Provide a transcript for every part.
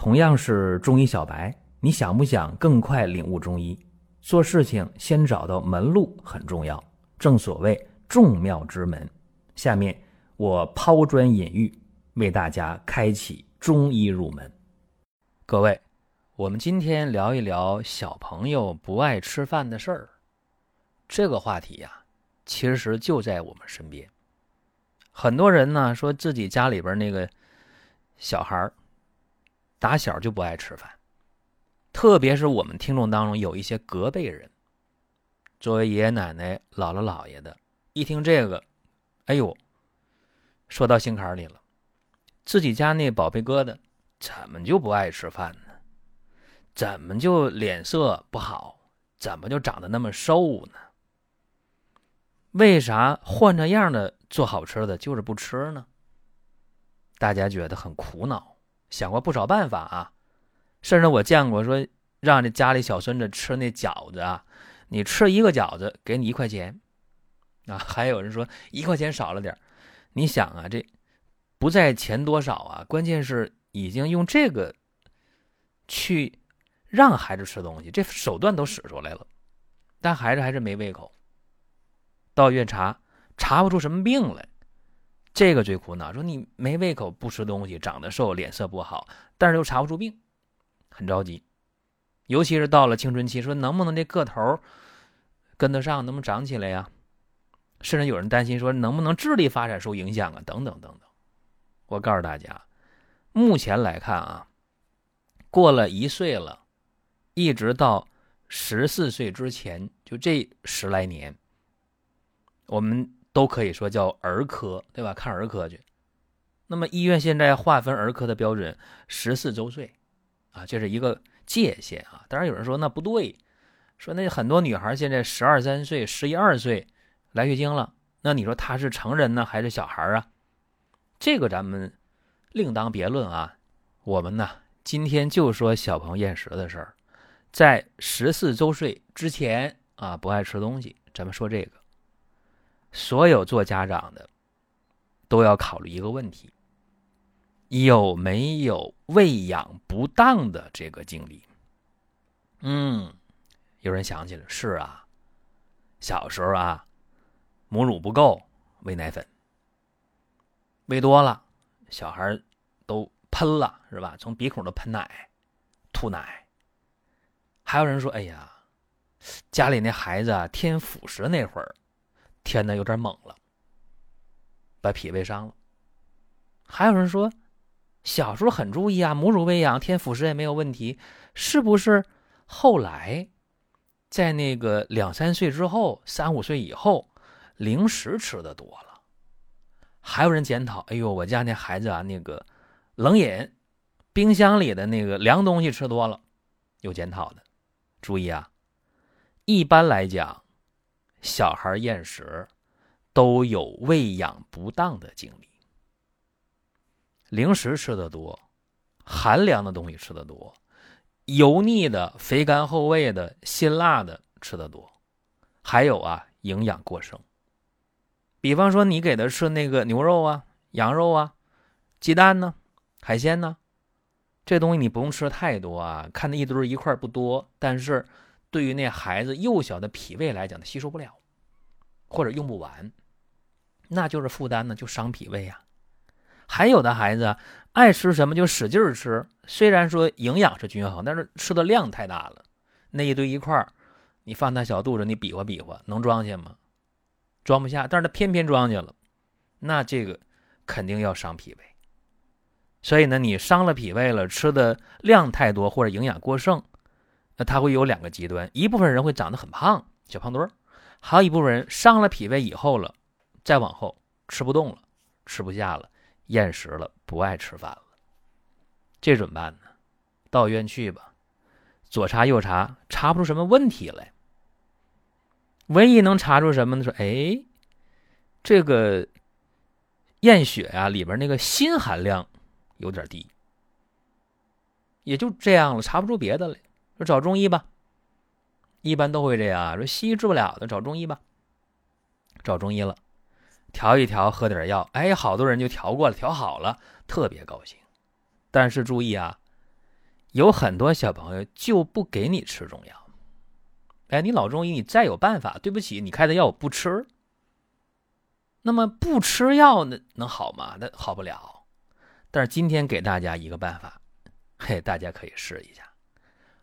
同样是中医小白，你想不想更快领悟中医？做事情先找到门路很重要，正所谓众妙之门。下面我抛砖引玉，为大家开启中医入门。各位，我们今天聊一聊小朋友不爱吃饭的事儿。这个话题呀，其实就在我们身边。很多人呢说自己家里边那个小孩儿。打小就不爱吃饭，特别是我们听众当中有一些隔辈人，作为爷爷奶奶、姥姥姥爷的，一听这个，哎呦，说到心坎里了。自己家那宝贝疙瘩怎么就不爱吃饭呢？怎么就脸色不好？怎么就长得那么瘦呢？为啥换着样的做好吃的，就是不吃呢？大家觉得很苦恼。想过不少办法啊，甚至我见过说让这家里小孙子吃那饺子啊，你吃一个饺子给你一块钱，啊，还有人说一块钱少了点你想啊，这不在钱多少啊，关键是已经用这个去让孩子吃东西，这手段都使出来了，但孩子还是没胃口，到医院查查不出什么病来。这个最苦恼，说你没胃口，不吃东西，长得瘦，脸色不好，但是又查不出病，很着急。尤其是到了青春期，说能不能这个头跟得上，能不能长起来呀？甚至有人担心说能不能智力发展受影响啊？等等等等。我告诉大家，目前来看啊，过了一岁了，一直到十四岁之前，就这十来年，我们。都可以说叫儿科，对吧？看儿科去。那么医院现在划分儿科的标准，十四周岁，啊，这是一个界限啊。当然有人说那不对，说那很多女孩现在十二三岁、十一二岁来月经了，那你说她是成人呢还是小孩啊？这个咱们另当别论啊。我们呢今天就说小朋友厌食的事儿，在十四周岁之前啊不爱吃东西，咱们说这个。所有做家长的都要考虑一个问题：有没有喂养不当的这个经历？嗯，有人想起来，是啊，小时候啊，母乳不够，喂奶粉，喂多了，小孩都喷了，是吧？从鼻孔都喷奶、吐奶。还有人说：“哎呀，家里那孩子啊，添辅食那会儿。”添的有点猛了，把脾胃伤了。还有人说，小时候很注意啊，母乳喂养添辅食也没有问题，是不是？后来，在那个两三岁之后，三五岁以后，零食吃的多了。还有人检讨，哎呦，我家那孩子啊，那个冷饮，冰箱里的那个凉东西吃多了，有检讨的。注意啊，一般来讲。小孩厌食都有喂养不当的经历，零食吃的多，寒凉的东西吃的多，油腻的、肥甘厚味的、辛辣的吃的多，还有啊，营养过剩。比方说，你给他吃那个牛肉啊、羊肉啊、鸡蛋呢、海鲜呢，这东西你不用吃太多啊，看那一堆一块不多，但是。对于那孩子幼小的脾胃来讲，他吸收不了，或者用不完，那就是负担呢，就伤脾胃呀。还有的孩子爱吃什么就使劲吃，虽然说营养是均衡，但是吃的量太大了，那一堆一块你放他小肚子，你比划比划，能装下吗？装不下，但是他偏偏装下了，那这个肯定要伤脾胃。所以呢，你伤了脾胃了，吃的量太多或者营养过剩。那他会有两个极端，一部分人会长得很胖，小胖墩儿，还有一部分人伤了脾胃以后了，再往后吃不动了，吃不下了，厌食了，不爱吃饭了，这怎么办呢？到医院去吧，左查右查，查不出什么问题来。唯一能查出什么呢？说，哎，这个验血呀，里边那个锌含量有点低，也就这样了，查不出别的来。说找中医吧，一般都会这样。说西医治不了的，找中医吧。找中医了，调一调，喝点药，哎，好多人就调过了，调好了，特别高兴。但是注意啊，有很多小朋友就不给你吃中药。哎，你老中医，你再有办法，对不起，你开的药我不吃。那么不吃药那能好吗？那好不了。但是今天给大家一个办法，嘿，大家可以试一下，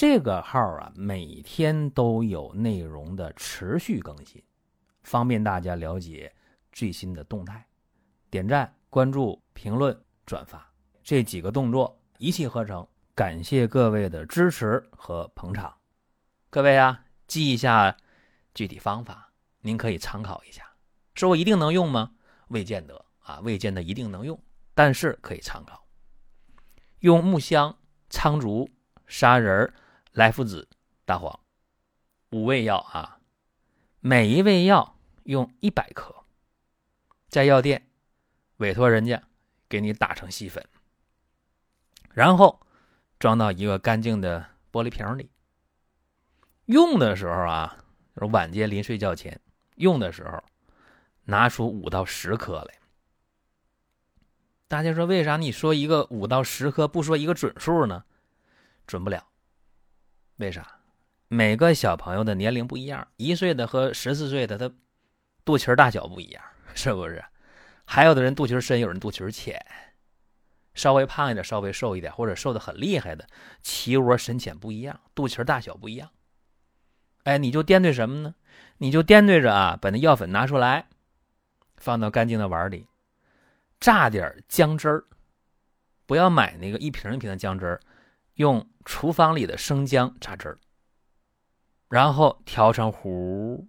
这个号啊，每天都有内容的持续更新，方便大家了解最新的动态。点赞、关注、评论、转发这几个动作一气呵成。感谢各位的支持和捧场。各位啊，记一下。具体方法您可以参考一下，说我一定能用吗？未见得啊，未见得一定能用，但是可以参考。用木香、苍竹、砂仁、莱菔子、大黄五味药啊，每一味药用一百克，在药店委托人家给你打成细粉，然后装到一个干净的玻璃瓶里。用的时候啊。晚间临睡觉前用的时候，拿出五到十颗来。大家说为啥你说一个五到十颗，不说一个准数呢？准不了。为啥？每个小朋友的年龄不一样，一岁的和十四岁的他肚脐大小不一样，是不是？还有的人肚脐深，有人肚脐浅，稍微胖一点，稍微瘦一点，或者瘦的很厉害的，脐窝深浅不一样，肚脐大小不一样。哎，你就掂对什么呢？你就掂对着啊，把那药粉拿出来，放到干净的碗里，榨点姜汁儿，不要买那个一瓶一瓶的姜汁儿，用厨房里的生姜榨汁儿，然后调成糊，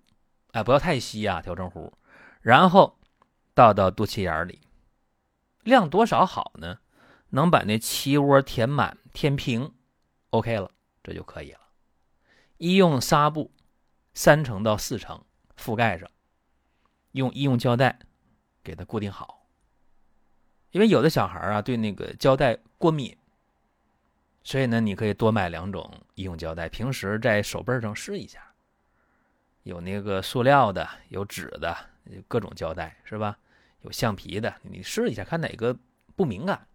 哎，不要太稀啊，调成糊，然后倒到肚脐眼里，量多少好呢？能把那脐窝填满、填平，OK 了，这就可以了。医用纱布，三层到四层覆盖上，用医用胶带给它固定好。因为有的小孩啊对那个胶带过敏，所以呢，你可以多买两种医用胶带，平时在手背上试一下。有那个塑料的，有纸的，各种胶带是吧？有橡皮的，你试一下，看哪个不敏感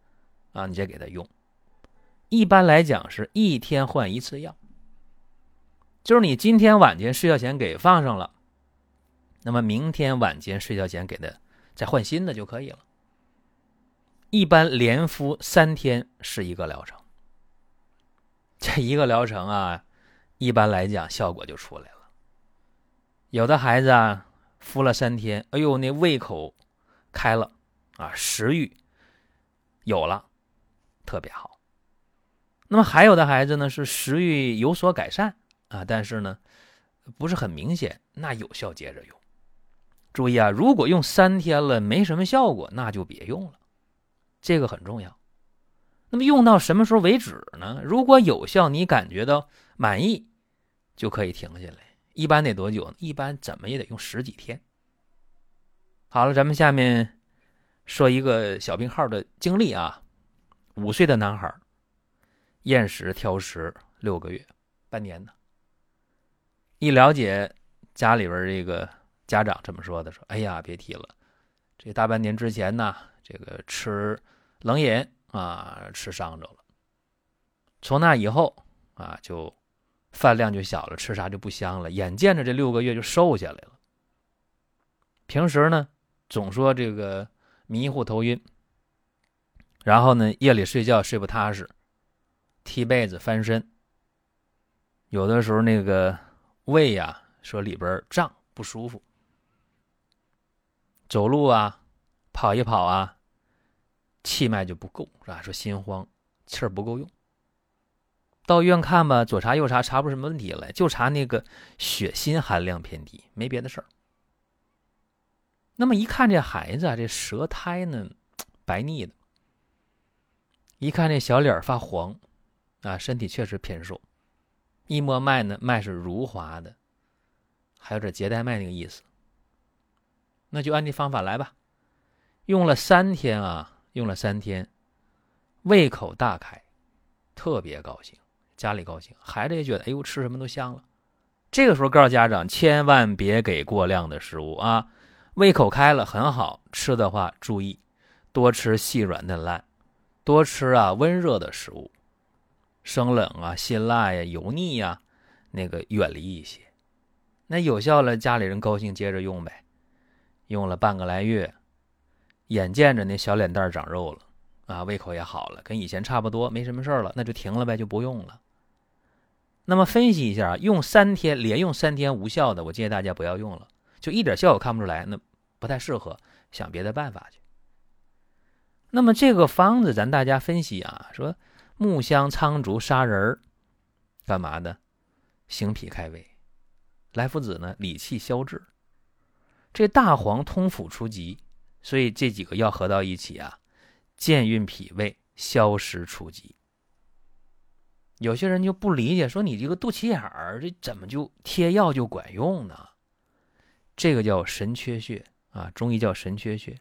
啊，你再给他用。一般来讲是一天换一次药。就是你今天晚间睡觉前给放上了，那么明天晚间睡觉前给他再换新的就可以了。一般连敷三天是一个疗程，这一个疗程啊，一般来讲效果就出来了。有的孩子啊，敷了三天，哎呦，那胃口开了啊，食欲有了，特别好。那么还有的孩子呢，是食欲有所改善。啊，但是呢，不是很明显，那有效接着用。注意啊，如果用三天了没什么效果，那就别用了，这个很重要。那么用到什么时候为止呢？如果有效，你感觉到满意，就可以停下来。一般得多久？一般怎么也得用十几天。好了，咱们下面说一个小病号的经历啊。五岁的男孩，厌食挑食六个月，半年呢。一了解家里边这个家长这么说的，说：“哎呀，别提了，这大半年之前呢，这个吃冷饮啊，吃伤着了。从那以后啊，就饭量就小了，吃啥就不香了。眼见着这六个月就瘦下来了。平时呢，总说这个迷糊头晕，然后呢，夜里睡觉睡不踏实，踢被子翻身，有的时候那个。”胃呀，说里边胀不舒服，走路啊，跑一跑啊，气脉就不够，是吧？说心慌，气儿不够用。到医院看吧，左查右查，查不出什么问题来，就查那个血锌含量偏低，没别的事儿。那么一看这孩子啊，这舌苔呢白腻的，一看这小脸发黄，啊，身体确实偏瘦。一摸脉呢，脉是如滑的，还有点结带脉那个意思。那就按这方法来吧。用了三天啊，用了三天，胃口大开，特别高兴，家里高兴，孩子也觉得哎呦吃什么都香了。这个时候告诉家长，千万别给过量的食物啊。胃口开了很好，吃的话注意多吃细软嫩烂，多吃啊温热的食物，生冷啊、辛辣呀、油腻呀，那个远离一些。那有效了，家里人高兴，接着用呗。用了半个来月。眼见着那小脸蛋长肉了，啊，胃口也好了，跟以前差不多，没什么事了，那就停了呗，就不用了。那么分析一下，用三天连用三天无效的，我建议大家不要用了，就一点效果看不出来，那不太适合，想别的办法去。那么这个方子，咱大家分析啊，说木香、苍竹、砂仁儿，干嘛的？行脾开胃，莱菔子呢，理气消滞，这大黄通腑除疾。所以这几个药合到一起啊，健运脾胃，消食除积。有些人就不理解，说你这个肚脐眼儿这怎么就贴药就管用呢？这个叫神阙穴啊，中医叫神阙穴。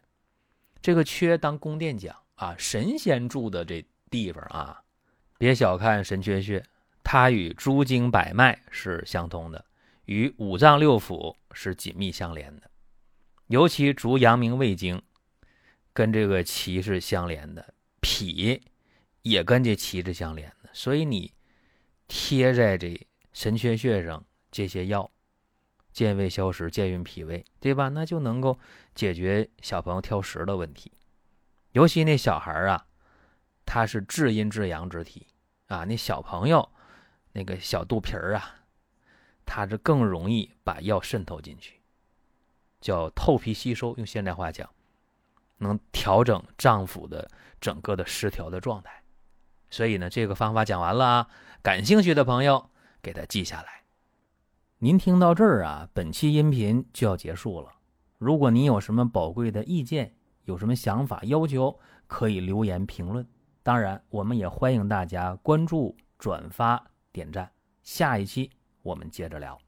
这个阙当宫殿讲啊，神仙住的这地方啊，别小看神阙穴，它与诸经百脉是相通的，与五脏六腑是紧密相连的。尤其足阳明胃经，跟这个脐是相连的，脾也跟这脐是相连的，所以你贴在这神阙穴上这些药，健胃消食、健运脾胃，对吧？那就能够解决小朋友挑食的问题。尤其那小孩啊，他是至阴至阳之体啊，那小朋友那个小肚皮儿啊，他是更容易把药渗透进去。叫透皮吸收，用现代话讲，能调整脏腑的整个的失调的状态。所以呢，这个方法讲完了，感兴趣的朋友给他记下来。您听到这儿啊，本期音频就要结束了。如果您有什么宝贵的意见，有什么想法要求，可以留言评论。当然，我们也欢迎大家关注、转发、点赞。下一期我们接着聊。